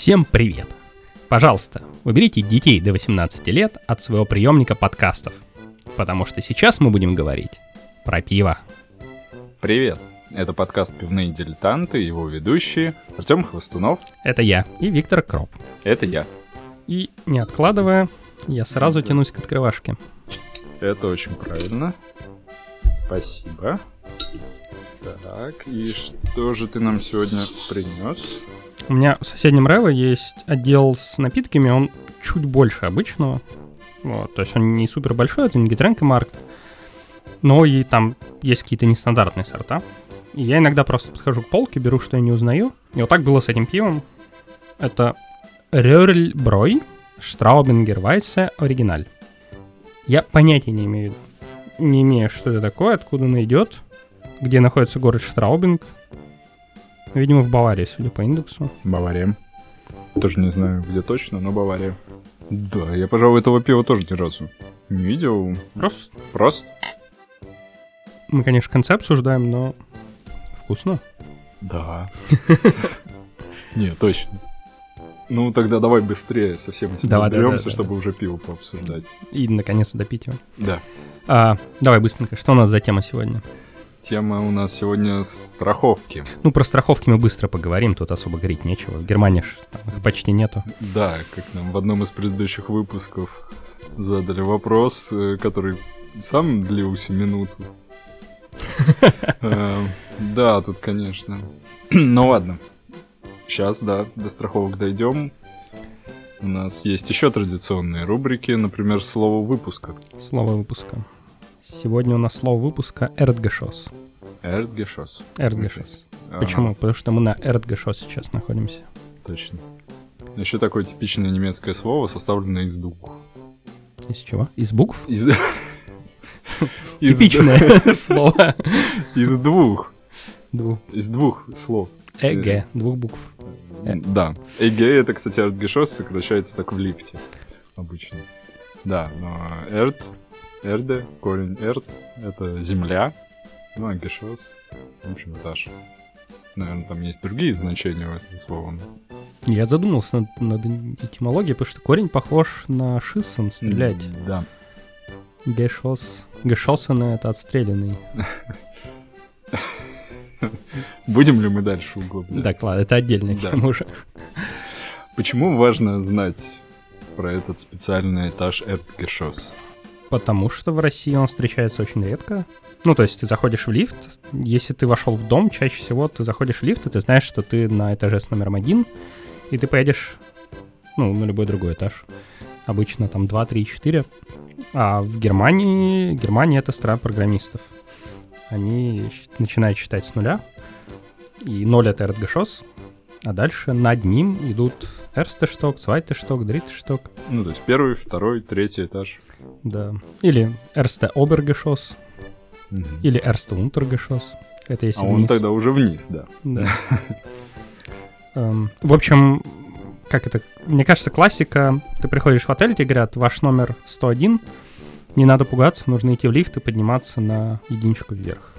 Всем привет! Пожалуйста, уберите детей до 18 лет от своего приемника подкастов, потому что сейчас мы будем говорить про пиво. Привет! Это подкаст «Пивные дилетанты» его ведущие Артем Хвостунов. Это я и Виктор Кроп. Это я. И не откладывая, я сразу тянусь к открывашке. Это очень правильно. Спасибо. Так, и что же ты нам сегодня принес? У меня в соседнем Рево есть отдел с напитками, он чуть больше обычного. Вот, то есть он не супер большой, это не Гитренко Марк, но и там есть какие-то нестандартные сорта. И я иногда просто подхожу к полке, беру, что я не узнаю. И вот так было с этим пивом. Это Рёрль Брой Штраубингер Вайсе Оригиналь. Я понятия не имею, не имею, что это такое, откуда оно идет, где находится город Штраубинг. Видимо, в Баварии, судя по индексу. Бавария. Тоже не знаю, где точно, но Бавария. Да, я, пожалуй, этого пива тоже ни разу не видел. Просто Просто? мы, конечно, концепт обсуждаем, но вкусно. Да. Не, точно. Ну, тогда давай быстрее со всем этим Давай, да, разберемся, да, да, чтобы уже пиво пообсуждать. И, наконец, допить его. Да. А, давай быстренько, что у нас за тема сегодня? Тема у нас сегодня страховки. Ну, про страховки мы быстро поговорим, тут особо говорить нечего. В Германии ж там их почти нету. Да, как нам в одном из предыдущих выпусков задали вопрос, э, который сам длился минуту. Э, Да, тут, конечно. Ну ладно. Сейчас, да, до страховок дойдем. У нас есть еще традиционные рубрики, например, слово выпуска. Слово выпуска. Сегодня у нас слово выпуска «эрдгешос». Эрдгешос. «Эрдгешос». Ага, Почему? Потому что мы на «эрдгешос» сейчас находимся. Точно. Еще такое типичное немецкое слово, составленное из двух. Из чего? Из букв? Из... Типичное слово. Из двух. Двух. Из двух слов. ЭГ, двух букв. Э. Да. Эге это, кстати, артгешос сокращается так в лифте. Обычно. Да, но эрт, эрде, корень эрт, это земля. Ну, а гешос, в общем, этаж. Наверное, там есть другие значения у этого слова. Я задумался над, над этимологией, потому что корень похож на шиссен, стрелять. Да. Гешос. Гешосен — это отстрелянный. Будем ли мы дальше углубляться? Так, ладно, это отдельная Да. тема уже. Почему важно знать про этот специальный этаж эртгешос? Потому что в России он встречается очень редко. Ну, то есть ты заходишь в лифт, если ты вошел в дом, чаще всего ты заходишь в лифт, и ты знаешь, что ты на этаже с номером один, и ты поедешь, ну, на любой другой этаж. Обычно там 2, 3, 4. А в Германии, Германия это страна программистов. Они начинают считать с нуля, и ноль это Эрдгешос, а дальше над ним идут Erste Stock, Zweite Stock, Dritte Stock. Ну, то есть первый, второй, третий этаж. Да. Или Erste Obergeschoss, Мгм. или Erste Untergeschoss. Это если А он вниз. тогда уже вниз, да. Да. Эм, В общем, как это? Мне кажется, классика. Ты приходишь в отель, тебе говорят, ваш номер 101. Не надо пугаться, нужно идти в лифт и подниматься на единичку вверх.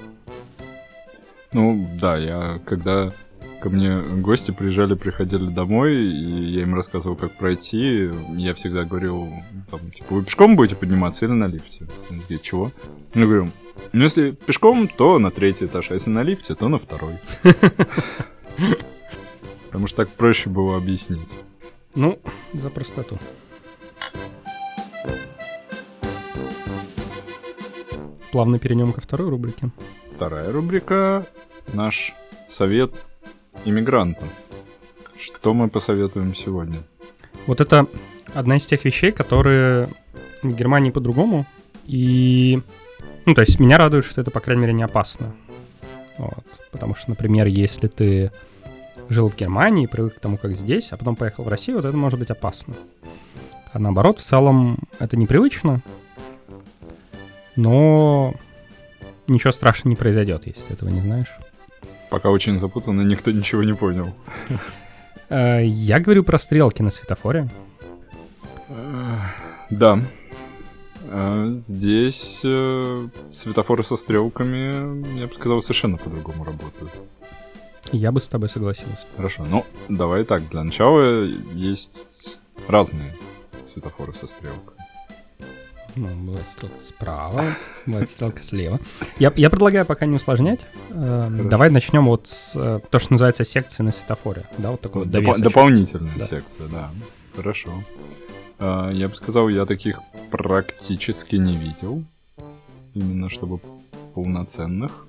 Ну, да, я когда ко мне гости приезжали, приходили домой, и я им рассказывал, как пройти, я всегда говорил, там, типа, вы пешком будете подниматься или на лифте? Они такие, чего? Я говорю, ну, если пешком, то на третий этаж, а если на лифте, то на второй. Потому что так проще было объяснить. Ну, за простоту. Плавно перейдем ко второй рубрике. Вторая рубрика — наш совет иммигрантам. Что мы посоветуем сегодня? Вот это одна из тех вещей, которые в Германии по-другому. И, ну, то есть меня радует, что это, по крайней мере, не опасно. Вот. Потому что, например, если ты жил в Германии, привык к тому, как здесь, а потом поехал в Россию, вот это может быть опасно. А наоборот, в целом, это непривычно, но ничего страшного не произойдет, если ты этого не знаешь. Пока очень запутанно, никто ничего не понял. Э, Я говорю про стрелки на светофоре. Да. А, Здесь э, светофоры со стрелками, я бы сказал, совершенно по-другому работают. Я бы с тобой согласился. Хорошо, ну давай так, для начала есть разные светофоры со стрелкой. Ну, бывает стрелка справа, бывает стрелка слева. Я, я предлагаю пока не усложнять. Э, давай начнем вот с э, то, что называется секция на светофоре. Да, вот такой вот Доп- дополнительная Да. секция, да. Хорошо. А, я бы сказал, я таких практически не видел. Именно чтобы полноценных.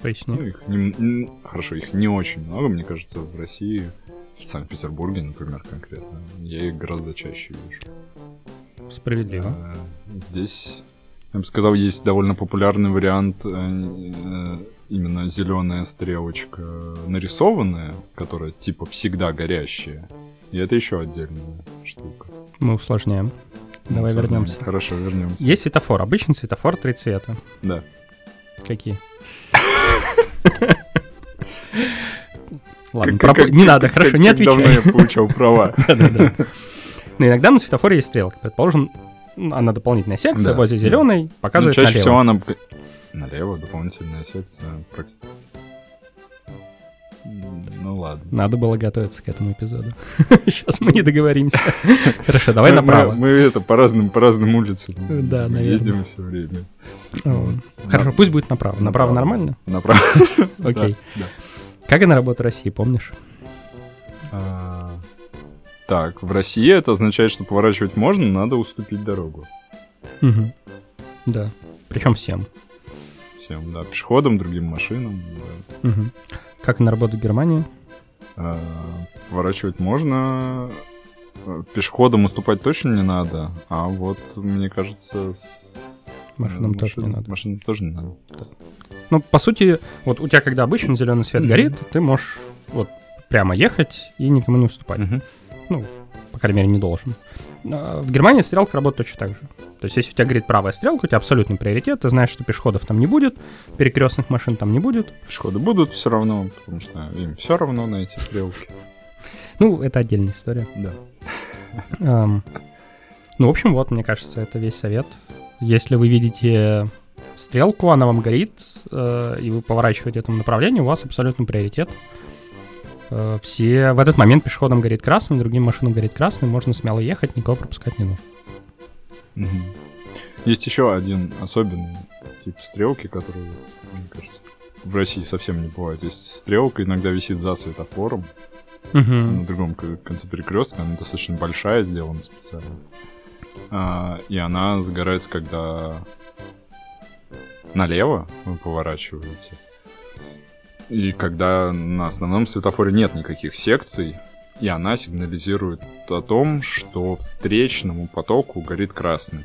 Поясни. Ну, их не- хорошо, их не очень много, мне кажется, в России, в Санкт-Петербурге, например, конкретно. Я их гораздо чаще вижу. Справедливо. А, Здесь, я бы сказал, есть довольно популярный вариант э, э, именно зеленая стрелочка нарисованная, которая типа всегда горящая. И это еще отдельная штука. Мы усложняем. Давай Ну, вернемся. Хорошо, вернемся. Есть светофор. Обычный светофор три цвета. Да. Какие? Ладно, не надо, хорошо, не как давно отвечай. я получал права. Но иногда на светофоре есть стрелка. Предположим, она дополнительная секция, Да. возле зеленой Ну, показывает чаще налево. всего она... Налево, дополнительная секция. Ну ладно. Надо было готовиться к этому эпизоду. Сейчас мы не договоримся. Хорошо, давай направо. Мы, это по разным, по разным улицам Да, наверное. ездим все время. Хорошо, пусть будет направо. Направо нормально? Направо. Окей. Да, да. Как она работает в России, помнишь? А, Так, в России это означает, что поворачивать можно, надо уступить дорогу. Мгм. Да. Причем всем. Всем, да, пешеходам, другим машинам. да. Мгм. Как она работает в Германии? А, Поворачивать можно, э, пешеходам уступать точно не надо, а вот, мне кажется... с- Машинам э, тоже не машин- надо. Машинам тоже не надо. Ну, по сути, вот у тебя, когда обычно зеленый свет горит, ты можешь вот прямо ехать и никому не уступать. Мгм. Ну, по крайней мере, не должен. А В Германии стрелка работает точно так же. То есть, если у тебя горит правая стрелка, у тебя абсолютный приоритет, ты знаешь, что пешеходов там не будет, перекрестных машин там не будет. Пешеходы будут все равно, потому что им все равно на эти стрелки. Ну, это отдельная история. Да. Ам, ну, в общем, вот, мне кажется, это весь совет. Если вы видите стрелку, она вам горит, э, и вы поворачиваете в этом направлении, у вас абсолютный приоритет. Э, все в этот момент пешеходам горит красным, другим машинам горит красным, можно смело ехать, никого пропускать не нужно. Есть еще один особенный тип стрелки, который, мне кажется, в России совсем не бывает. Есть стрелка, иногда висит за светофором, Мгм. на другом конце перекрестка, она достаточно большая, сделана специально. А, и она загорается, когда налево вы поворачиваете. И когда на основном светофоре нет никаких секций, и она сигнализирует о том, что встречному потоку горит красный.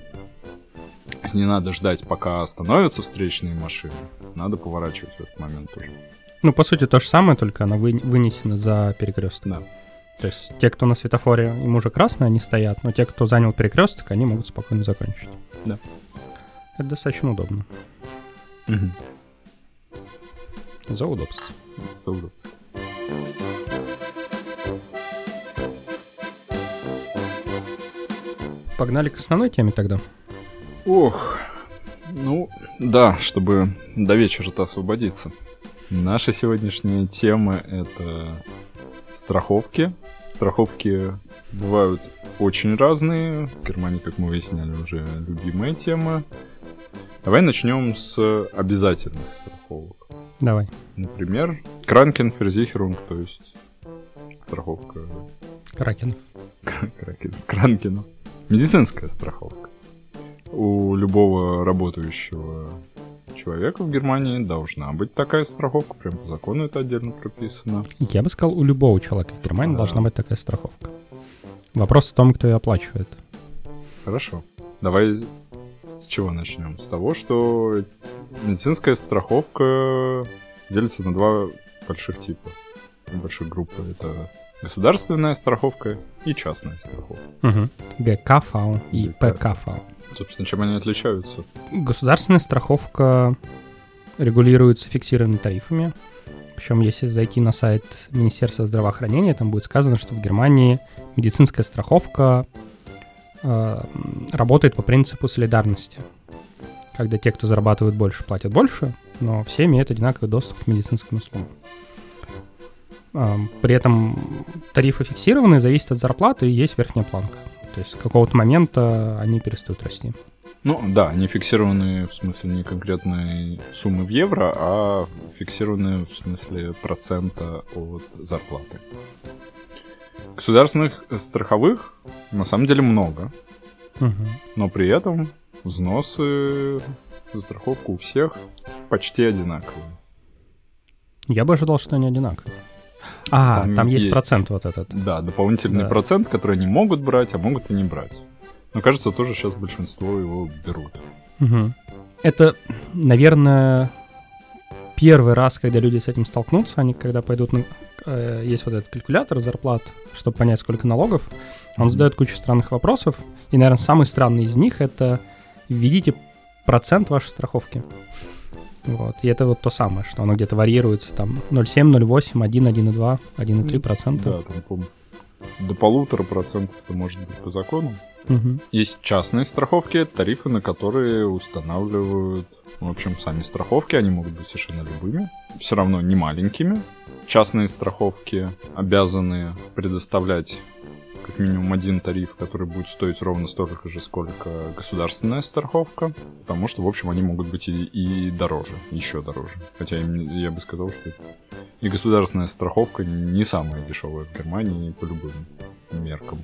Не надо ждать, пока остановятся встречные машины. Надо поворачивать в этот момент уже. Ну, по сути, то же самое, только она вы- вынесена за перекресток. Да. То есть те, кто на светофоре, им уже красные, они стоят, но те, кто занял перекресток, они могут спокойно закончить. Да. Это достаточно удобно. За удобство. За удобство. Погнали к основной теме тогда. Ох, ну да, чтобы до вечера-то освободиться. Наша сегодняшняя тема это страховки. Страховки бывают очень разные. В Германии, как мы выясняли, уже любимая тема. Давай начнем с обязательных страховок. Давай. Например, Кранкенферзихерунг, то есть страховка Кракенов. Кракен- Кранкина. Медицинская страховка. У любого работающего человека в Германии должна быть такая страховка, прям по закону это отдельно прописано. Я бы сказал, у любого человека в Германии А. должна быть такая страховка. Вопрос в том, кто ее оплачивает. Хорошо. Давай с чего начнем? С того, что медицинская страховка делится на два больших типа, больших группы. Это государственная страховка и частная страховка. Угу. ГКФАУ и. ПКФАУ. Собственно, чем они отличаются? Государственная страховка регулируется фиксированными тарифами. Причем, если зайти на сайт Министерства здравоохранения, там будет сказано, что в Германии медицинская страховка работает по принципу солидарности. Когда те, кто зарабатывает больше, платят больше, но все имеют одинаковый доступ к медицинским услугам. А, при этом тарифы фиксированные, зависят от зарплаты, и есть верхняя планка. То есть с какого-то момента они перестают расти. Ну да, они фиксированы в смысле не конкретной суммы в евро, а фиксированы в смысле процента от зарплаты. Государственных страховых на самом деле много, Угу. но при этом взносы за страховку у всех почти одинаковые. Я бы ожидал, что они одинаковые. А, Там там, есть, есть. процент вот этот. Да, дополнительный Да. процент, который они могут брать, а могут и не брать. Но кажется, тоже сейчас большинство его берут. Мгм. Это, наверное, первый раз, когда люди с этим столкнутся, они когда пойдут на... э, есть вот этот калькулятор зарплат, чтобы понять, сколько налогов, он задает кучу странных вопросов, и, наверное, самый странный из них — это введите процент вашей страховки. Вот. И это вот то самое, что оно где-то варьируется, там 0,7, 0,8, 1, 1,2, 1,3 процента. Да, там, по до полутора процентов это может быть по закону. Мгм. Есть частные страховки, тарифы на которые устанавливают, в общем, сами страховки, они могут быть совершенно любыми, все равно не маленькими. Частные страховки обязаны предоставлять как минимум один тариф, который будет стоить ровно столько же, сколько государственная страховка, потому что, в общем, они могут быть и, и дороже, еще дороже. Хотя я бы сказал, что и государственная страховка не самая дешевая в Германии по любым меркам.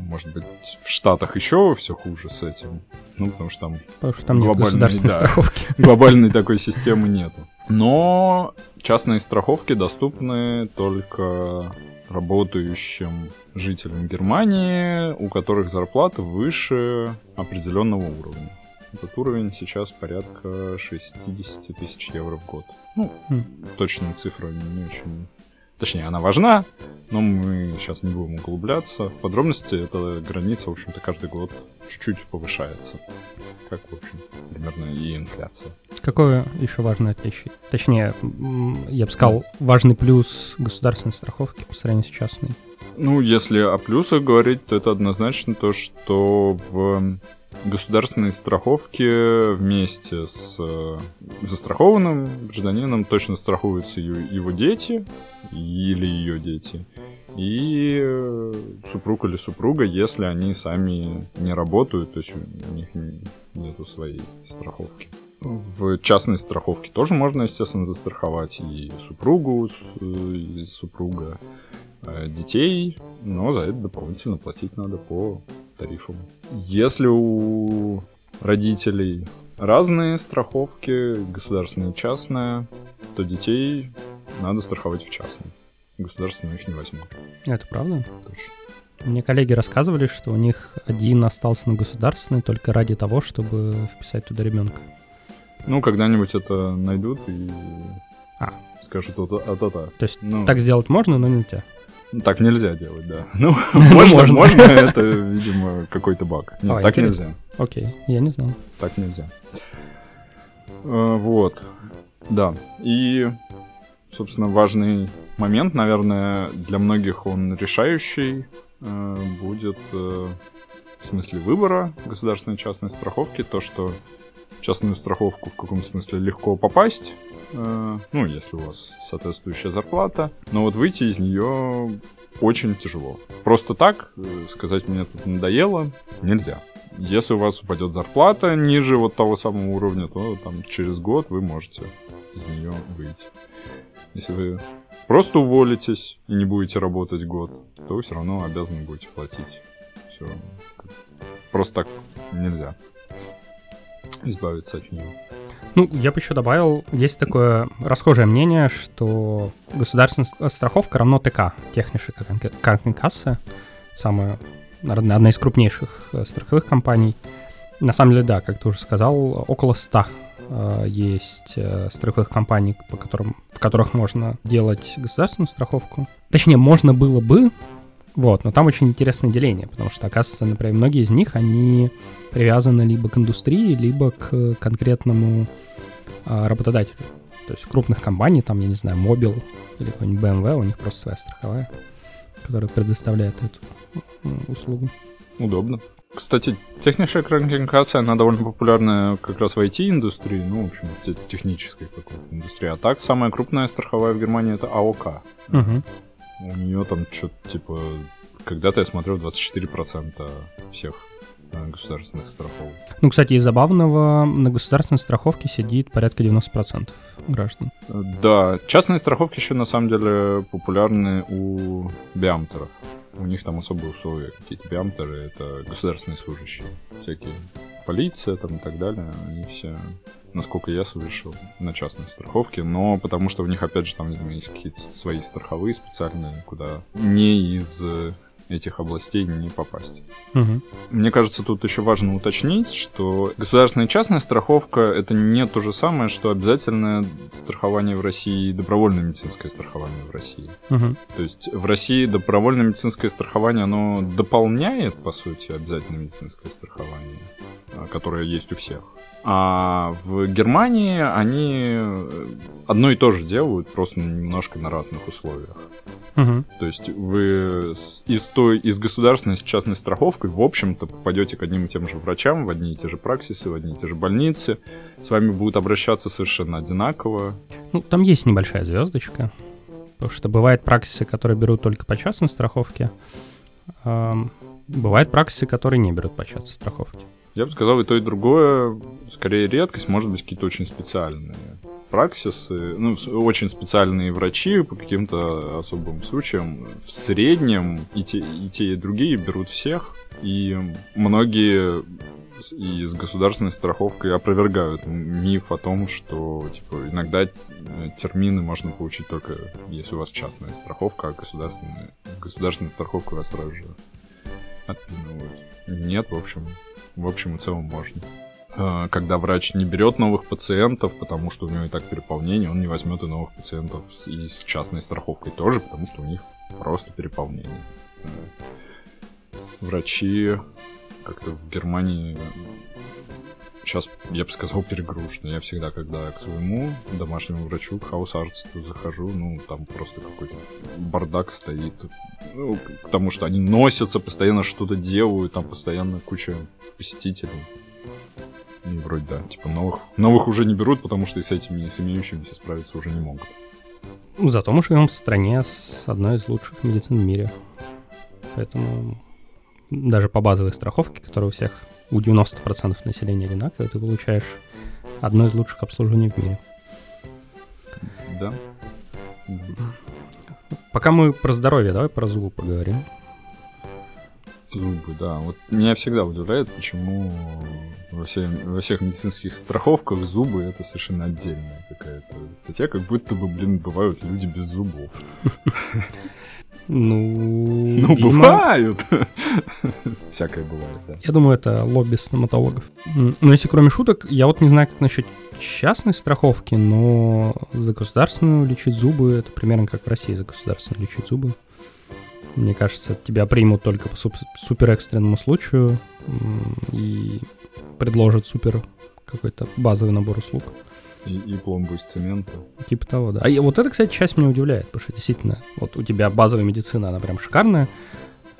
Может быть, в Штатах еще все хуже с этим. Ну, потому что там Потому что там нет государственной да. страховки. глобальной такой системы нету. Но частные страховки доступны только работающим жителям Германии, у которых зарплата выше определенного уровня. Этот уровень сейчас порядка 60 тысяч евро в год. Ну, Хм. точная цифра не очень... Точнее, она важна, но мы сейчас не будем углубляться. В подробности эта граница, в общем-то, каждый год чуть-чуть повышается. Как, в общем, примерно и инфляция. Какое еще важное отличие? Точнее, я бы сказал, важный плюс государственной страховки по сравнению с частной. Ну, если о плюсах говорить, то это однозначно то, что в государственной страховке вместе с э, застрахованным гражданином точно страхуются его, дети или ее дети и э, супруг или супруга, если они сами не работают, то есть у них не- нету своей страховки. В частной страховке тоже можно, естественно, застраховать и супругу, с- и супруга, э, детей, но за это дополнительно платить надо по тарифам. Если у родителей разные страховки, государственная и частная, то детей надо страховать в частной. Государственную их не возьмут. Это правда? Точно. Мне коллеги рассказывали, что у них один остался на государственной только ради того, чтобы вписать туда ребенка. Ну, когда-нибудь это найдут и А. скажут вот а то То есть Ну, так сделать можно, но нельзя. Так нельзя делать, да. Ну, Ну, можно, можно. можно, это, видимо, какой-то баг. Нет, Ой, так интересно. нельзя. Окей, я не знал. Так нельзя. Э, Вот. Да. И, собственно, важный момент, наверное, для многих он решающий, э, будет э, в смысле выбора государственной частной страховки, то, что частную страховку в каком смысле легко попасть, э, ну, если у вас соответствующая зарплата, но вот выйти из нее очень тяжело. Просто так э, сказать мне тут надоело нельзя. Если у вас упадет зарплата ниже вот того самого уровня, то там через год вы можете из нее выйти. Если вы просто уволитесь и не будете работать год, то вы все равно обязаны будете платить. Все. Просто так нельзя избавиться от нее. Ну, я бы еще добавил, есть такое расхожее мнение, что государственная ст- страховка равно ТК, техническая касса, самая, наверное, одна из крупнейших э, страховых компаний. На самом деле, да, как ты уже сказал, около 100 э, есть э, страховых компаний, по которым, в которых можно делать государственную страховку. Точнее, можно было бы, вот, но там очень интересное деление, потому что, оказывается, например, многие из них, они привязаны либо к индустрии, либо к конкретному а, работодателю. То есть крупных компаний, там, я не знаю, Mobil или какой-нибудь BMW, у них просто своя страховая, которая предоставляет эту услугу. Удобно. Кстати, техническая коммуникация, она довольно популярная как раз в IT-индустрии, ну, в общем, технической какой-то индустрии. А так, самая крупная страховая в Германии это АОК. Угу. У нее там что-то типа... Когда-то я смотрел 24% всех э, государственных страховок. Ну, кстати, из забавного, на государственной страховке сидит порядка 90% граждан. Да, частные страховки еще на самом деле популярны у биамтеров. У них там особые условия какие-то. Биамтеры — это государственные служащие. Всякие полиция там и так далее. Они все, насколько я слышал, на частной страховке. Но потому что у них, опять же, там, видимо, есть какие-то свои страховые специальные, куда не из этих областей не попасть. Угу. Мне кажется, тут еще важно уточнить, что государственная и частная страховка это не то же самое, что обязательное страхование в России и добровольное медицинское страхование в России. Угу. То есть в России добровольное медицинское страхование, оно дополняет, по сути, обязательное медицинское страхование, а, которое есть у всех. А в Германии они одно и то же делают, просто немножко на разных условиях. Угу. То есть вы из той, из государственной с частной страховкой, в общем-то, попадете к одним и тем же врачам, в одни и те же праксисы, в одни и те же больницы. С вами будут обращаться совершенно одинаково. Ну, там есть небольшая звездочка. Потому что бывают праксисы, которые берут только по частной страховке. Бывают праксисы, которые не берут по частной страховке. Я бы сказал, и то, и другое, скорее редкость, может быть, какие-то очень специальные праксисы, ну, очень специальные врачи по каким-то особым случаям. В среднем и те, и те, и другие берут всех, и многие и с государственной страховкой опровергают миф о том, что типа, иногда термины можно получить только если у вас частная страховка, а государственная, государственная страховка вас сразу же отпинывают. Нет, в общем, в общем и целом можно. А, когда врач не берет новых пациентов, потому что у него и так переполнение, он не возьмет и новых пациентов и с частной страховкой тоже, потому что у них просто переполнение. Врачи как-то в Германии сейчас, я бы сказал, перегружены. Я всегда, когда к своему домашнему врачу, к хаус-артисту захожу, ну, там просто какой-то бардак стоит. Ну, потому что они носятся, постоянно что-то делают, там постоянно куча посетителей. И вроде да, типа новых, новых уже не берут, потому что и с этими, с имеющимися справиться уже не могут. Зато мы живем в стране с одной из лучших медицин в мире. Поэтому даже по базовой страховке, которая у всех у 90% населения одинаковая, ты получаешь одно из лучших обслуживаний в мире. Да. Пока мы про здоровье, давай про зубы поговорим. Зубы, да. Вот меня всегда удивляет, почему во, все, во всех медицинских страховках зубы это совершенно отдельная какая-то статья, как будто бы, блин, бывают люди без зубов. Ну, ну бывают. Всякое бывает, да. Я думаю, это лобби стоматологов. Но если кроме шуток, я вот не знаю, как насчет частной страховки, но за государственную лечить зубы, это примерно как в России за государственную лечить зубы. Мне кажется, тебя примут только по супер экстренному случаю и предложат супер какой-то базовый набор услуг. И, и пломбу из цемента. Типа того, да. А вот это, кстати, часть меня удивляет, потому что действительно, вот у тебя базовая медицина, она прям шикарная,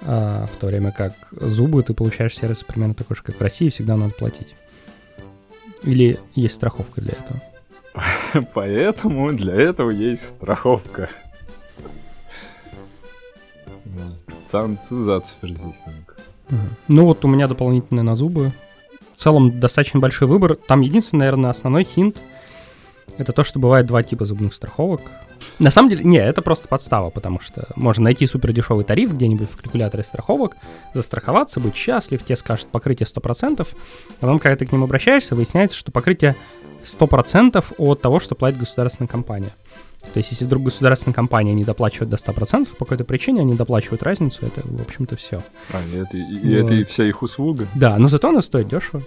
а в то время как зубы ты получаешь сервис примерно такой же, как в России, всегда надо платить. Или есть страховка для этого? Поэтому для этого есть страховка. Zahnzusatzversicherung. Ну вот у меня дополнительные на зубы. В целом достаточно большой выбор. Там единственный, наверное, основной хинт это то, что бывает два типа зубных страховок. На самом деле, не, это просто подстава, потому что можно найти супер дешевый тариф где-нибудь в калькуляторе страховок, застраховаться, быть счастлив, тебе скажут покрытие 100%, а потом, когда ты к ним обращаешься, выясняется, что покрытие 100% от того, что платит государственная компания. То есть, если вдруг государственная компания не доплачивает до 100%, по какой-то причине они доплачивают разницу, это, в общем-то, все. А, и это, и, вот. это и вся их услуга? Да, но зато она стоит дешево.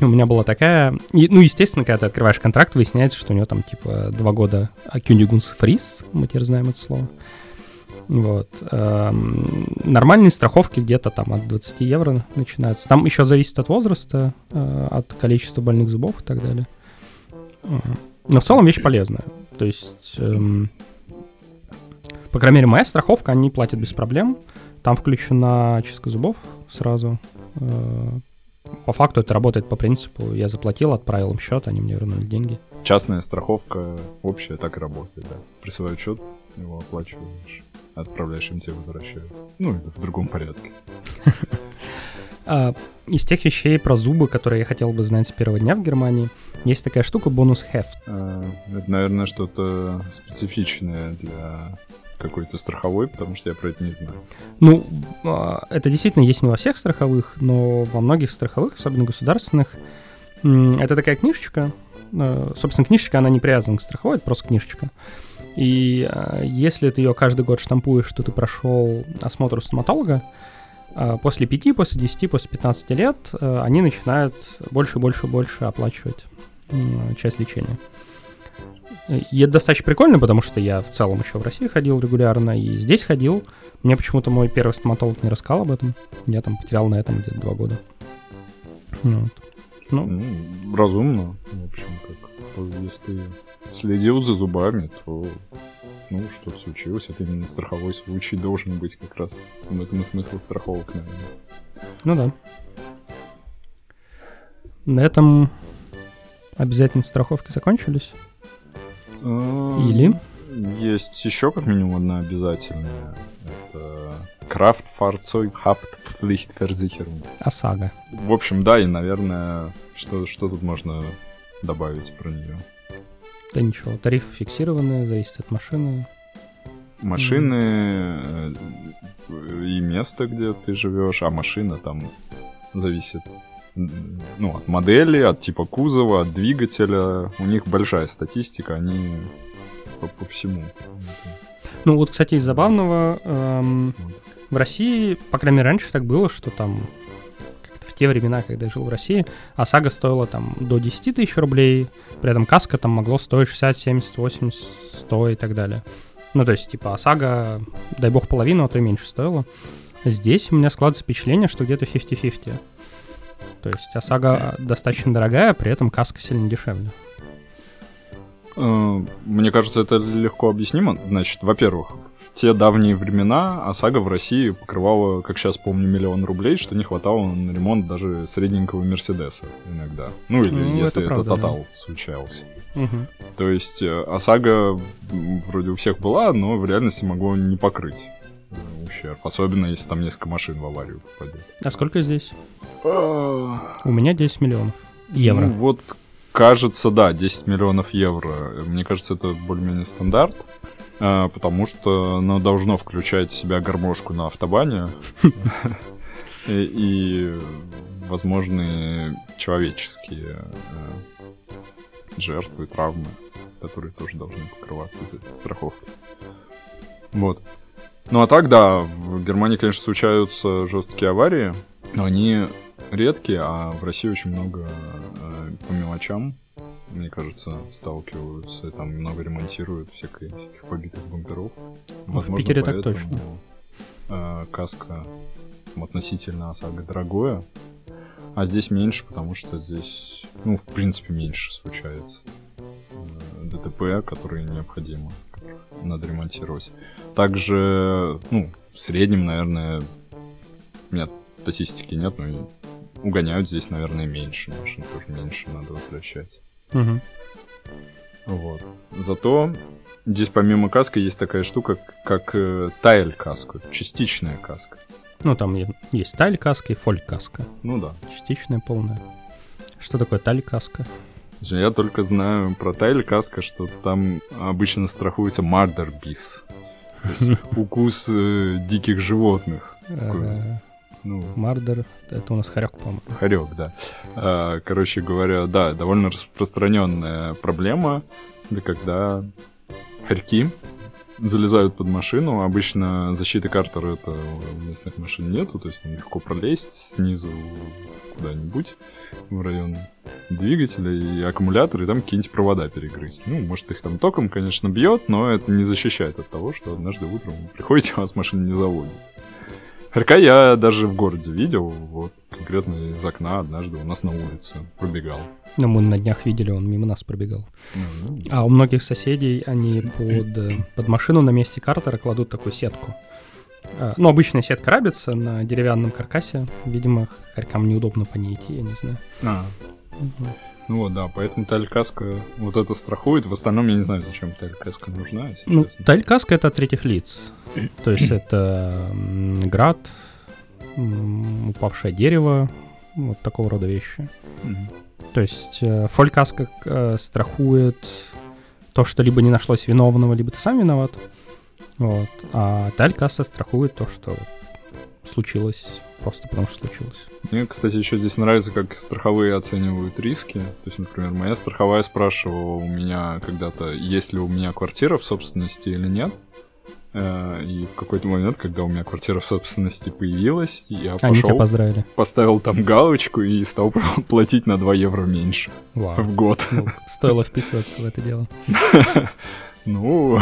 У меня была такая... И, ну, естественно, когда ты открываешь контракт, выясняется, что у него там, типа, два года Кюнигунс-фриз, мы теперь знаем это слово. Вот. Эм, нормальные страховки где-то там от 20 евро начинаются. Там еще зависит от возраста, э, от количества больных зубов и так далее. Но в целом вещь полезная. То есть, эм, по крайней мере, моя страховка, они платят без проблем. Там включена чистка зубов сразу. Э, по факту это работает по принципу, я заплатил, отправил им счет, они мне вернули деньги. Частная страховка общая так и работает, да. Присылают счет, его оплачиваешь, отправляешь им, тебе возвращают. Ну, в другом порядке. А, из тех вещей про зубы, которые я хотел бы знать с первого дня в Германии, есть такая штука бонус хефт. А, это, наверное, что-то специфичное для какой-то страховой, потому что я про это не знаю. Ну, а, это действительно есть не во всех страховых, но во многих страховых, особенно государственных, это такая книжечка. А, собственно, книжечка, она не привязана к страховой, это просто книжечка. И если ты ее каждый год штампуешь, что ты прошел осмотр у стоматолога, после 5, после 10, после 15 лет они начинают больше, больше, больше оплачивать часть лечения. И это достаточно прикольно, потому что я в целом еще в России ходил регулярно, и здесь ходил. Мне почему-то мой первый стоматолог не рассказал об этом. Я там потерял на этом где-то два года. Вот. Ну, ну, разумно, в общем, как если ты следил за зубами, то ну, что-то случилось, это именно страховой случай должен быть как раз в этом и смысл страховок, наверное. Ну да. На этом обязательно страховки закончились. Или? Есть еще как минимум одна обязательная. Это Kraftfahrzeughaftpflichtversicherung. ОСАГО. В общем, да, и, наверное, что, что тут можно добавить про нее? Да ничего, тарифы фиксированные, зависит от машины. Машины mm. и место, где ты живешь, а машина там зависит ну, от модели, от типа кузова, от двигателя. У них большая статистика, они по, по всему. Ну вот, кстати, из забавного, эм, в России, по крайней мере, раньше так было, что там те времена, когда я жил в России, ОСАГО стоила там до 10 тысяч рублей, при этом каска там могло стоить 60, 70, 80, 100 и так далее. Ну, то есть, типа, ОСАГО, дай бог, половину, а то и меньше стоило. Здесь у меня складывается впечатление, что где-то 50-50. То есть ОСАГО достаточно дорогая, при этом каска сильно дешевле. Э, мне кажется, это легко объяснимо. Значит, во-первых, в те давние времена ОСАГО в России покрывала, как сейчас помню, миллион рублей, что не хватало на ремонт даже средненького Мерседеса иногда. Ну или ну, если это, правда, Тотал да. случался. Угу. То есть э, ОСАГО вроде у всех была, но в реальности могло не покрыть ущерб. Особенно, если там несколько машин в аварию попадет. А сколько здесь? У меня 10 миллионов евро. Ну, вот, кажется, да, 10 миллионов евро. Мне кажется, это более-менее стандарт. А, потому что оно должно включать в себя гармошку на автобане. И возможные человеческие э, жертвы, травмы, которые тоже должны покрываться из этой страховки. Вот. Ну а так, да, в Германии, конечно, случаются жесткие аварии, но они редкие, а в России очень много э, по мелочам, мне кажется, сталкиваются, там много ремонтируют всяких, всяких побитых бамперов. Возможно, в Питере так точно. Э, каска относительно ОСАГО дорогое, а здесь меньше, потому что здесь, ну, в принципе, меньше случается э, ДТП, которые необходимо надо ремонтировать. Также, ну, в среднем, наверное, меня статистики нет, но угоняют здесь, наверное, меньше машин, тоже меньше надо возвращать. Угу. Вот. Зато здесь помимо каска есть такая штука, как э, тайль каска, частичная каска. Ну, там есть тайль каска и фоль каска. Ну да. Частичная полная. Что такое таль каска? Я только знаю про Тайль Каска, что там обычно страхуется мардер бис. То есть укус э, диких животных. Ну, Мардер, это у нас хорек, по-моему. Хорек, да. А, короче говоря, да, довольно распространенная проблема, это когда хорьки залезают под машину. Обычно защиты Картера это у местных машин нету, то есть легко пролезть снизу куда-нибудь в район двигателя и аккумулятора, и там какие-нибудь провода перегрызть. Ну, может, их там током, конечно, бьет, но это не защищает от того, что однажды утром вы приходите, у вас машина не заводится. Хорька я даже в городе видел, вот, конкретно из окна однажды у нас на улице пробегал. Ну, мы на днях видели, он мимо нас пробегал. Mm-hmm. А у многих соседей они под, под машину на месте картера кладут такую сетку. А, ну, обычная сетка рабится на деревянном каркасе. Видимо, хорькам неудобно по ней идти, я не знаю. А. Ну вот, да, поэтому талькаска вот это страхует. В остальном я не знаю, зачем талькаска нужна. Ну, талькаска это от третьих лиц. То есть это град, упавшее дерево, вот такого рода вещи. То есть э, фолькаска э, страхует то, что либо не нашлось виновного, либо ты сам виноват. Вот. А талькасса страхует то, что случилось просто потому что случилось. Мне, кстати, еще здесь нравится, как страховые оценивают риски. То есть, например, моя страховая спрашивала у меня когда-то, есть ли у меня квартира в собственности или нет. Э, и в какой-то момент, когда у меня квартира в собственности появилась, я Они пошел, поздравили. поставил там галочку и стал платить на 2 евро меньше Вау. в год. Ну, стоило вписываться в это дело. Ну...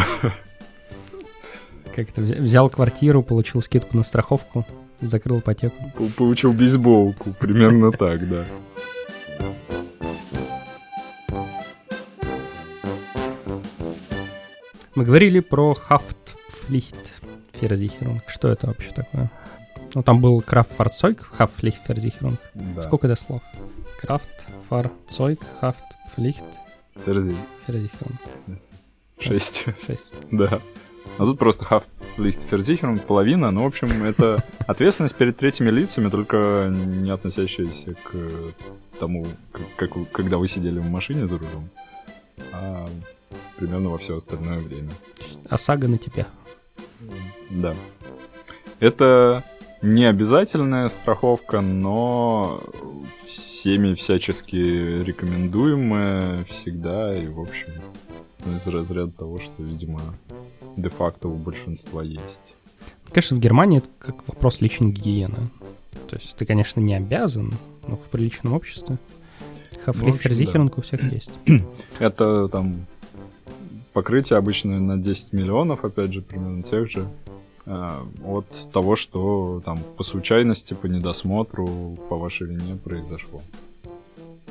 Как это, взял квартиру, получил скидку на страховку, закрыл ипотеку. Получил бейсболку, примерно так, да. Мы говорили про Haftpflichtversicherung. Что это вообще такое? Ну, там был Kraftfahrzeug, Haftpflichtversicherung. Да. Сколько это слов? Kraftfahrzeug, Haftpflicht. Versicherung. Шесть. Шесть. Да. А тут просто Haftpflichtversicherung, половина. Ну, в общем, это ответственность перед третьими лицами, только не относящаяся к тому, как, как, когда вы сидели в машине за рулем, а примерно во все остальное время. ОСАГО на тебя. Да. Это не обязательная страховка, но всеми всячески рекомендуемая всегда и, в общем, ну, из разряда того, что, видимо, де-факто у большинства есть. Конечно, в Германии это как вопрос личной гигиены. То есть ты, конечно, не обязан, но в приличном обществе. Хафлихерзихеринг ну, у всех есть. Это там покрытие обычно на 10 миллионов, опять же, примерно тех же, э, от того, что там по случайности, по недосмотру, по вашей вине произошло.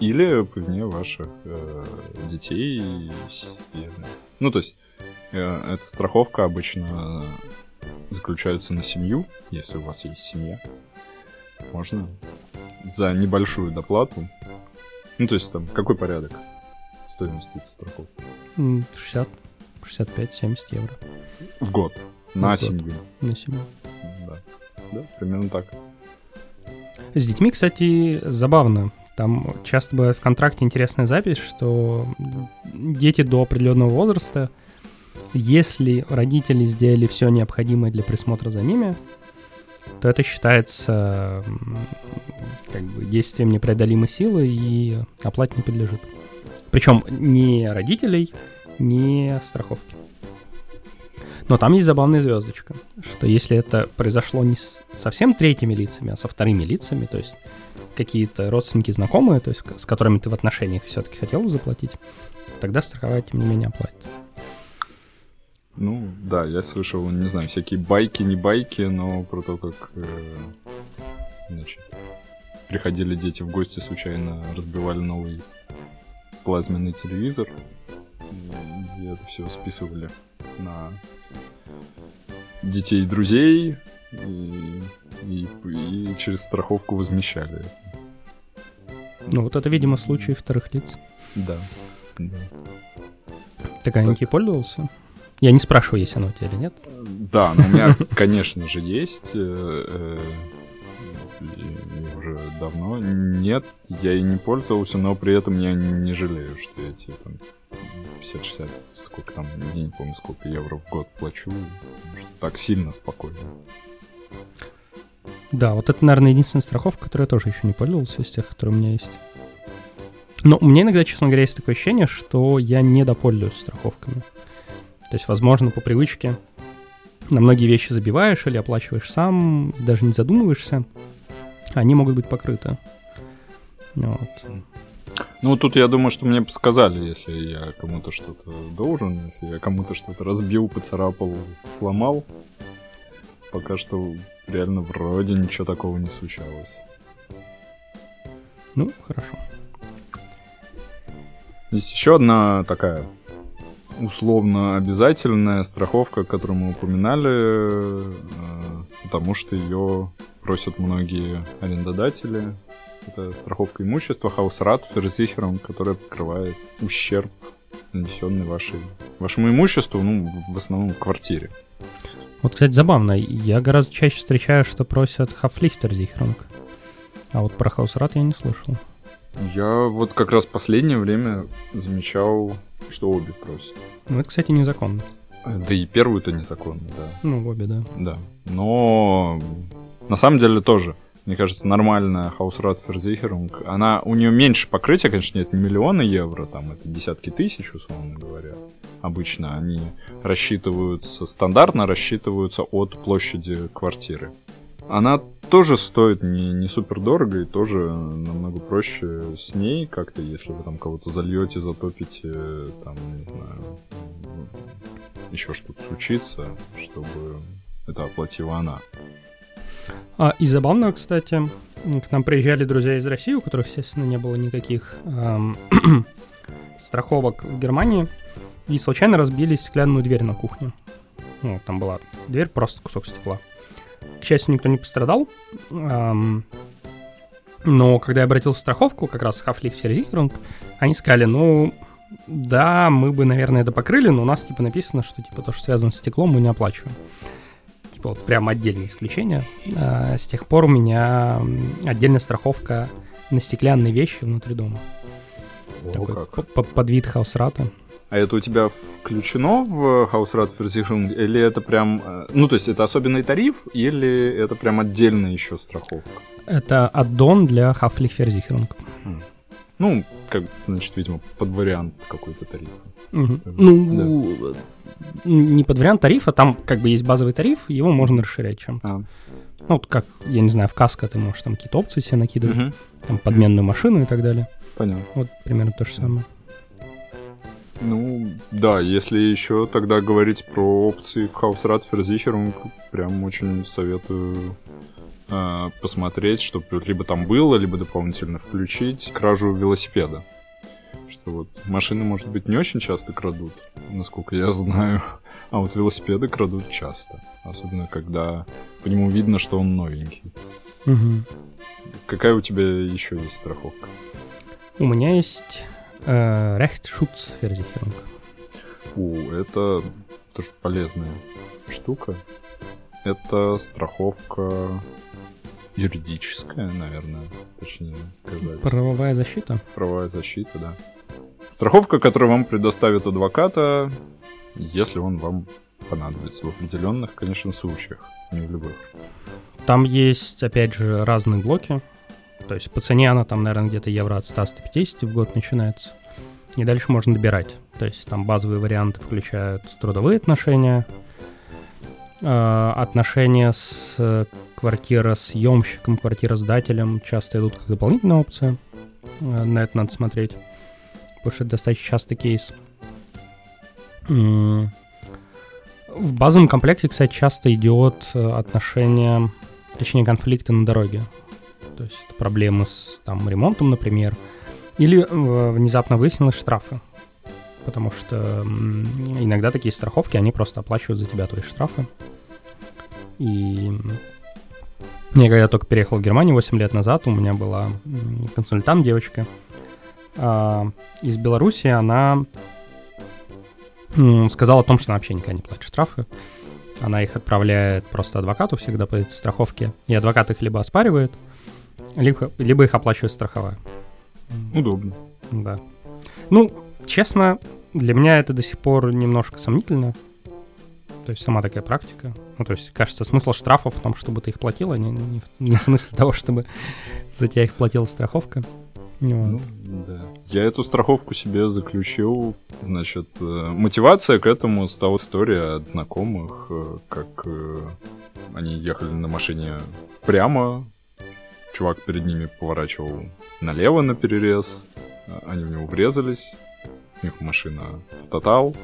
Или по вине ваших э, детей. И, ну, то есть эта страховка обычно заключается на семью, если у вас есть семья. Можно за небольшую доплату. Ну, то есть там какой порядок стоимости этой страховки? 60, 65, 70 евро. В год. На в семью. Год. На семью. Да. Да, примерно так. С детьми, кстати, забавно. Там часто бывает в контракте интересная запись, что дети до определенного возраста – если родители сделали все необходимое для присмотра за ними, то это считается как бы действием непреодолимой силы и оплате не подлежит. Причем ни родителей, ни страховки. Но там есть забавная звездочка, что если это произошло не с совсем третьими лицами, а со вторыми лицами, то есть какие-то родственники знакомые, то есть с которыми ты в отношениях все-таки хотел заплатить, тогда страховая, тем не менее, оплатит. Ну, да, я слышал, не знаю, всякие байки, не байки, но про то, как, э, значит, приходили дети в гости, случайно разбивали новый плазменный телевизор, и это все списывали на детей и друзей, и, и, и через страховку возмещали. Ну, вот это, видимо, случай вторых лиц. Да. да. Так, а так. пользовался? Я не спрашиваю, есть оно у тебя или нет. Да, но у меня, конечно же, есть. Э, э, уже давно. Нет, я и не пользовался, но при этом я не жалею, что я тебе там 50-60, сколько там, я не помню, сколько евро в год плачу. Так сильно спокойно. Да, вот это, наверное, единственная страховка, которую я тоже еще не пользовался из тех, которые у меня есть. Но у меня иногда, честно говоря, есть такое ощущение, что я не допользуюсь страховками. То есть, возможно, по привычке на многие вещи забиваешь или оплачиваешь сам, даже не задумываешься, они могут быть покрыты. Вот. Ну, тут я думаю, что мне бы сказали, если я кому-то что-то должен, если я кому-то что-то разбил, поцарапал, сломал. Пока что реально вроде ничего такого не случалось. Ну, хорошо. Есть еще одна такая условно обязательная страховка, которую мы упоминали, э, потому что ее просят многие арендодатели. Это страховка имущества Hausrat Versicherung, которая покрывает ущерб, нанесенный вашей, вашему имуществу, ну, в основном в квартире. Вот, кстати, забавно. Я гораздо чаще встречаю, что просят Haftpflichtversicherung. А вот про Hausrat я не слышал. Я вот как раз последнее время замечал, что обе просят. Ну, это, кстати, незаконно. Да и первую-то незаконно, да. Ну, обе, да. Да. Но на самом деле тоже. Мне кажется, нормальная Hausrat Versicherung, она, у нее меньше покрытия, конечно, нет не миллионы евро, там это десятки тысяч, условно говоря. Обычно они рассчитываются, стандартно рассчитываются от площади квартиры. Она тоже стоит не, не супер дорого и тоже намного проще с ней как-то, если вы там кого-то зальете, затопите, там, не знаю, еще что-то случится, чтобы это оплатила она. А, и забавно, кстати, к нам приезжали друзья из России, у которых, естественно, не было никаких эм, страховок в Германии, и случайно разбили стеклянную дверь на кухню. Ну, там была дверь, просто кусок стекла. К счастью, никто не пострадал. Но когда я обратился в страховку, как раз Хафлих Versicherung, они сказали, ну, да, мы бы, наверное, это покрыли, но у нас, типа, написано, что, типа, то, что связано с стеклом, мы не оплачиваем типа вот прям отдельное исключение. А, с тех пор у меня отдельная страховка на стеклянные вещи внутри дома. О, Такой как. под вид хаусрата. А это у тебя включено в Hausrat Versicherung, или это прям... Э, ну, то есть это особенный тариф, или это прям отдельная еще страховка? Это аддон для Haftpflicht Versicherung. Ну, как, значит, видимо, под вариант какой-то тарифа. Угу. Ну, да. не под вариант тарифа, там как бы есть базовый тариф, его можно расширять чем-то. А. Ну, вот как, я не знаю, в каско ты можешь там какие-то опции себе накидывать, угу. там подменную машину и так далее. Понятно. Вот примерно то же самое. Ну, да, если еще тогда говорить про опции в Hausrat Versicherung, прям очень советую э, посмотреть, чтобы либо там было, либо дополнительно включить кражу велосипеда. Что вот машины, может быть, не очень часто крадут, насколько я знаю, а вот велосипеды крадут часто. Особенно, когда по нему видно, что он новенький. Угу. Какая у тебя еще есть страховка? У меня есть э, Rechtschutzversicherung. У, это тоже полезная штука. Это страховка юридическая, наверное, точнее сказать. Правовая защита? Правовая защита, да. Страховка, которую вам предоставит адвоката, если он вам понадобится в определенных, конечно, случаях, не в любых. Там есть, опять же, разные блоки. То есть по цене она там, наверное, где-то евро от 100-150 в год начинается. И дальше можно добирать. То есть там базовые варианты включают трудовые отношения, э, отношения с квартиросъемщиком, квартиросдателем часто идут как дополнительная опция. Э, на это надо смотреть, потому что это достаточно частый кейс. В базовом комплекте, кстати, часто идет э, отношение, точнее, конфликты на дороге. То есть проблемы с там, ремонтом, например. Или э, внезапно выяснилось штрафы. Потому что иногда такие страховки, они просто оплачивают за тебя твои штрафы. И я когда только переехал в Германию 8 лет назад, у меня была консультант девочка а, из Беларуси, она сказала о том, что она вообще никогда не платит штрафы. Она их отправляет просто адвокату всегда по этой страховке, и адвокат их либо оспаривает, либо, либо их оплачивает страховая. Удобно. Да. Ну, честно, для меня это до сих пор немножко сомнительно, то есть сама такая практика. Ну, то есть, кажется, смысл штрафов в том, чтобы ты их платила, не, не, не в смысле того, чтобы за тебя их платила страховка. Вот. Ну, да. Я эту страховку себе заключил. Значит, э, мотивация к этому стала история от знакомых, э, как э, они ехали на машине прямо, чувак перед ними поворачивал налево на перерез, они в него врезались, у них машина в тотал,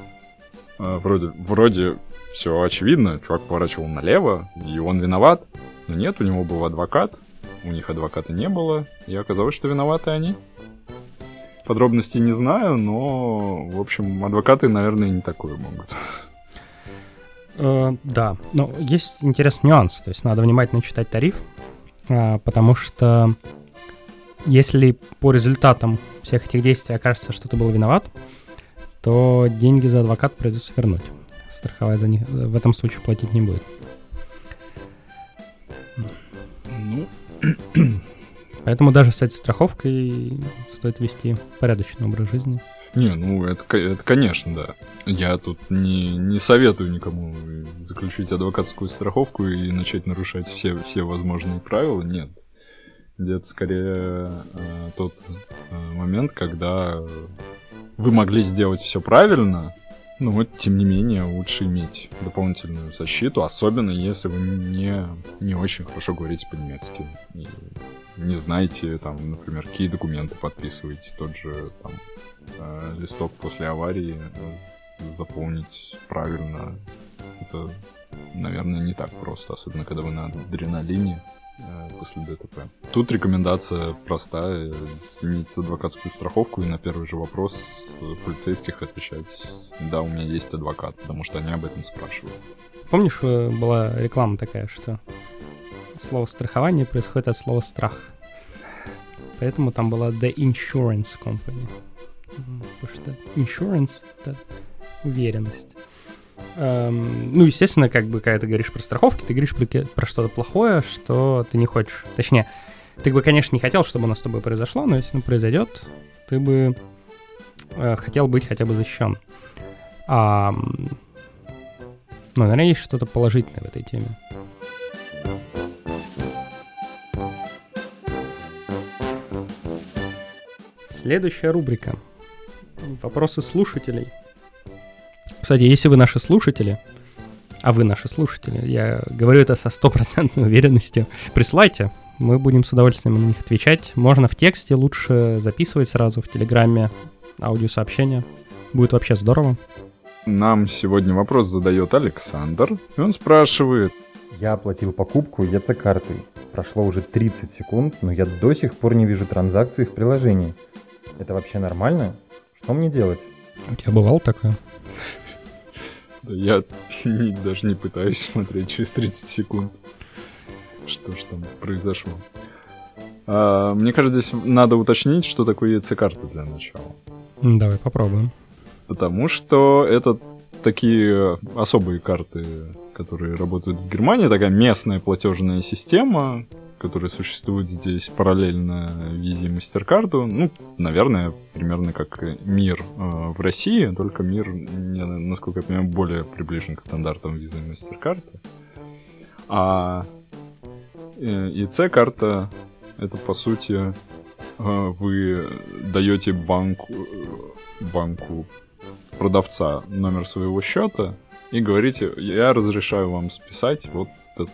вроде, вроде все очевидно, чувак поворачивал налево, и он виноват. Но нет, у него был адвокат, у них адвоката не было, и оказалось, что виноваты они. Подробностей не знаю, но, в общем, адвокаты, наверное, не такое могут. Э, да, но есть интересный нюанс, то есть надо внимательно читать тариф, э, потому что если по результатам всех этих действий окажется, что ты был виноват, то деньги за адвокат придется вернуть. Страховая за них в этом случае платить не будет. Ну, Поэтому даже с этой страховкой стоит вести порядочный образ жизни. Не, ну это, это конечно, да. Я тут не, не советую никому заключить адвокатскую страховку и начать нарушать все, все возможные правила. Нет. Это скорее э, тот э, момент, когда вы могли сделать все правильно, но вот, тем не менее, лучше иметь дополнительную защиту, особенно если вы не, не очень хорошо говорите по-немецки. Не знаете, там, например, какие документы подписываете, тот же там, э, листок после аварии э, заполнить правильно. Это, наверное, не так просто, особенно когда вы на адреналине э, после ДТП. Тут рекомендация простая. Иметь адвокатскую страховку и на первый же вопрос полицейских отвечать «Да, у меня есть адвокат», потому что они об этом спрашивают. Помнишь, э, была реклама такая, что слово страхование происходит от слова страх. Поэтому там была The Insurance Company. Потому что insurance — это уверенность. Эм, ну, естественно, как бы, когда ты говоришь про страховки, ты говоришь про, про что-то плохое, что ты не хочешь. Точнее, ты бы, конечно, не хотел, чтобы оно с тобой произошло, но если оно произойдет, ты бы э, хотел быть хотя бы защищен. А, ну, наверное, есть что-то положительное в этой теме. Следующая рубрика. Вопросы слушателей. Кстати, если вы наши слушатели, а вы наши слушатели, я говорю это со стопроцентной уверенностью, присылайте, мы будем с удовольствием на них отвечать. Можно в тексте, лучше записывать сразу в Телеграме аудиосообщение. Будет вообще здорово. Нам сегодня вопрос задает Александр, и он спрашивает. Я оплатил покупку ЕЦ-картой. Прошло уже 30 секунд, но я до сих пор не вижу транзакции в приложении. Это вообще нормально? Что мне делать? У тебя бывало такое? Да я даже не пытаюсь смотреть через 30 секунд. Что ж там произошло. А, мне кажется, здесь надо уточнить, что такое ЕЦ-карта для начала. Давай попробуем. Потому что это такие особые карты, которые работают в Германии, такая местная платежная система, которая существует здесь параллельно визе мастеркарду. Ну, наверное, примерно как мир э, в России, только мир, не, насколько я понимаю, более приближен к стандартам визы и. А э, ИЦ-карта это по сути э, вы даете банку, банку продавца номер своего счета и говорите, я разрешаю вам списать вот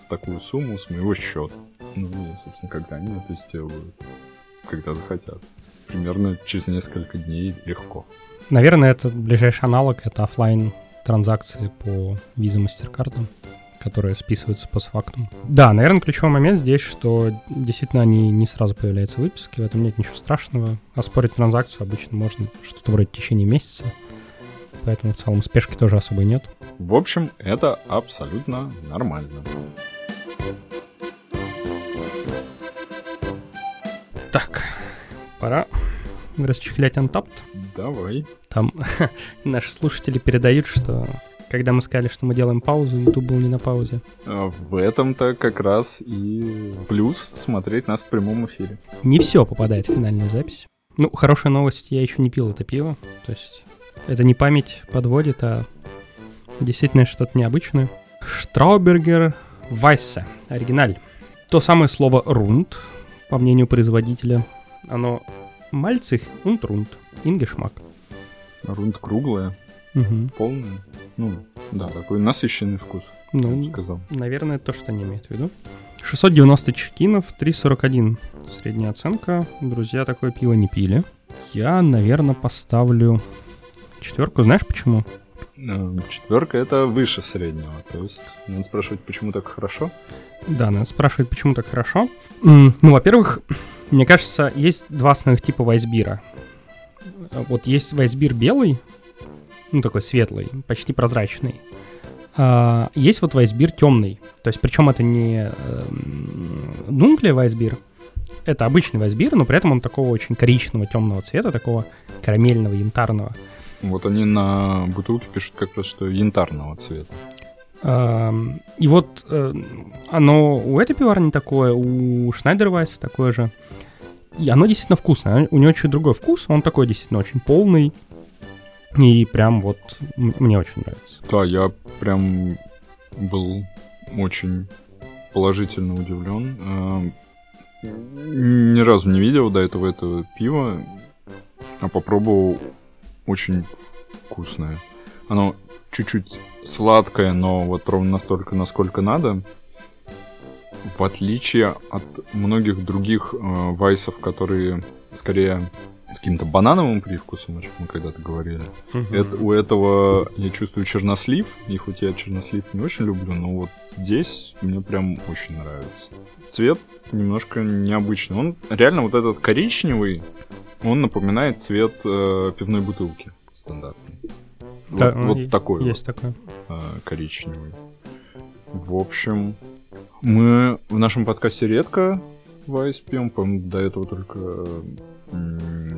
такую сумму с моего счета. Ну, собственно, когда они это сделают, когда захотят. Примерно через несколько дней легко. Наверное, это ближайший аналог, это оффлайн транзакции по виза MasterCard, которые списываются постфактум. Да, наверное, ключевой момент здесь, что действительно они не сразу появляются в выписке, в этом нет ничего страшного. Оспорить транзакцию обычно можно что-то вроде в течение месяца, поэтому в целом спешки тоже особой нет. В общем, это абсолютно нормально. Так, пора расчехлять Untapped. Давай. Там наши слушатели передают, что когда мы сказали, что мы делаем паузу, YouTube был не на паузе. А В этом-то как раз и плюс смотреть нас в прямом эфире. Не все попадает в финальную запись. Ну, хорошая новость, я еще не пил это пиво. То есть это не память подводит, а действительно что-то необычное. Штраубергер Вайсе. Оригиналь. То самое слово рунд, по мнению производителя. Оно мальцих und рунд. Ингешмак. Рунд круглая, полная. Ну, да, такой насыщенный вкус, Ну, сказал. Наверное, то, что они имеют в виду. 690 чекинов, 3,41 средняя оценка. Друзья, такое пиво не пили. Я, наверное, поставлю четверку. Знаешь почему? Э, Четверка это выше среднего. То есть, надо спрашивать, почему так хорошо? Да, надо спрашивать, почему так хорошо. Ну, во-первых, мне кажется, есть два основных типа вайсбира. Вот есть вайсбир белый, ну, такой светлый, почти прозрачный. А, есть вот вайсбир темный. То есть, причем это не нункле вайсбир, это обычный вайсбир, но при этом он такого очень коричневого темного цвета, такого карамельного, янтарного. Вот они на бутылке пишут как раз, что янтарного цвета. И вот э, оно у этой пиварни такое, у Шнайдервайса такое же. И оно действительно вкусное. У него чуть другой вкус, он такой действительно очень полный. И прям вот мне очень нравится. Да, я прям был очень положительно удивлен. Ни разу не видел до этого этого пива, а попробовал очень вкусное. Оно чуть-чуть сладкое, но вот ровно настолько, насколько надо. В отличие от многих других э, вайсов, которые скорее с каким-то банановым привкусом, о чем мы когда-то говорили. Uh-huh. Это, у этого я чувствую чернослив, и хоть я чернослив не очень люблю, но вот здесь мне прям очень нравится. Цвет немножко необычный. Он реально вот этот коричневый, он напоминает цвет э, пивной бутылки стандартный. Да, вот, вот такой есть вот, такой. Э, коричневый. В общем, мы в нашем подкасте редко Вайс пьем, по-моему, до этого только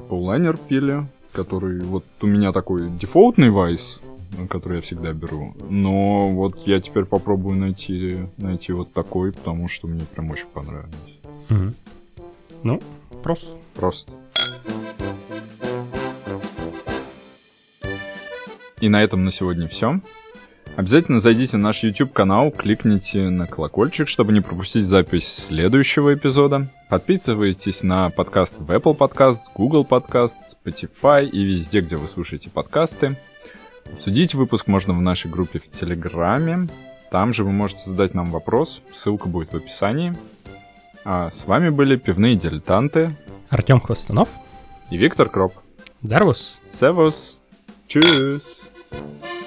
Паулайнер пили, который вот у меня такой дефолтный Вайс, который я всегда беру. Но вот я теперь попробую найти, найти вот такой, потому что мне прям очень понравилось. Угу. Ну, просто. Просто. И на этом на сегодня все. Обязательно зайдите на наш YouTube-канал, кликните на колокольчик, чтобы не пропустить запись следующего эпизода. Подписывайтесь на подкаст в Apple Podcast, Google Podcast, Spotify и везде, где вы слушаете подкасты. Обсудить выпуск можно в нашей группе в Телеграме. Там же вы можете задать нам вопрос, ссылка будет в описании. А с вами были пивные дилетанты Артем Хвостунов и Виктор Кроп. Дарвус. Севус. Чус. Bye.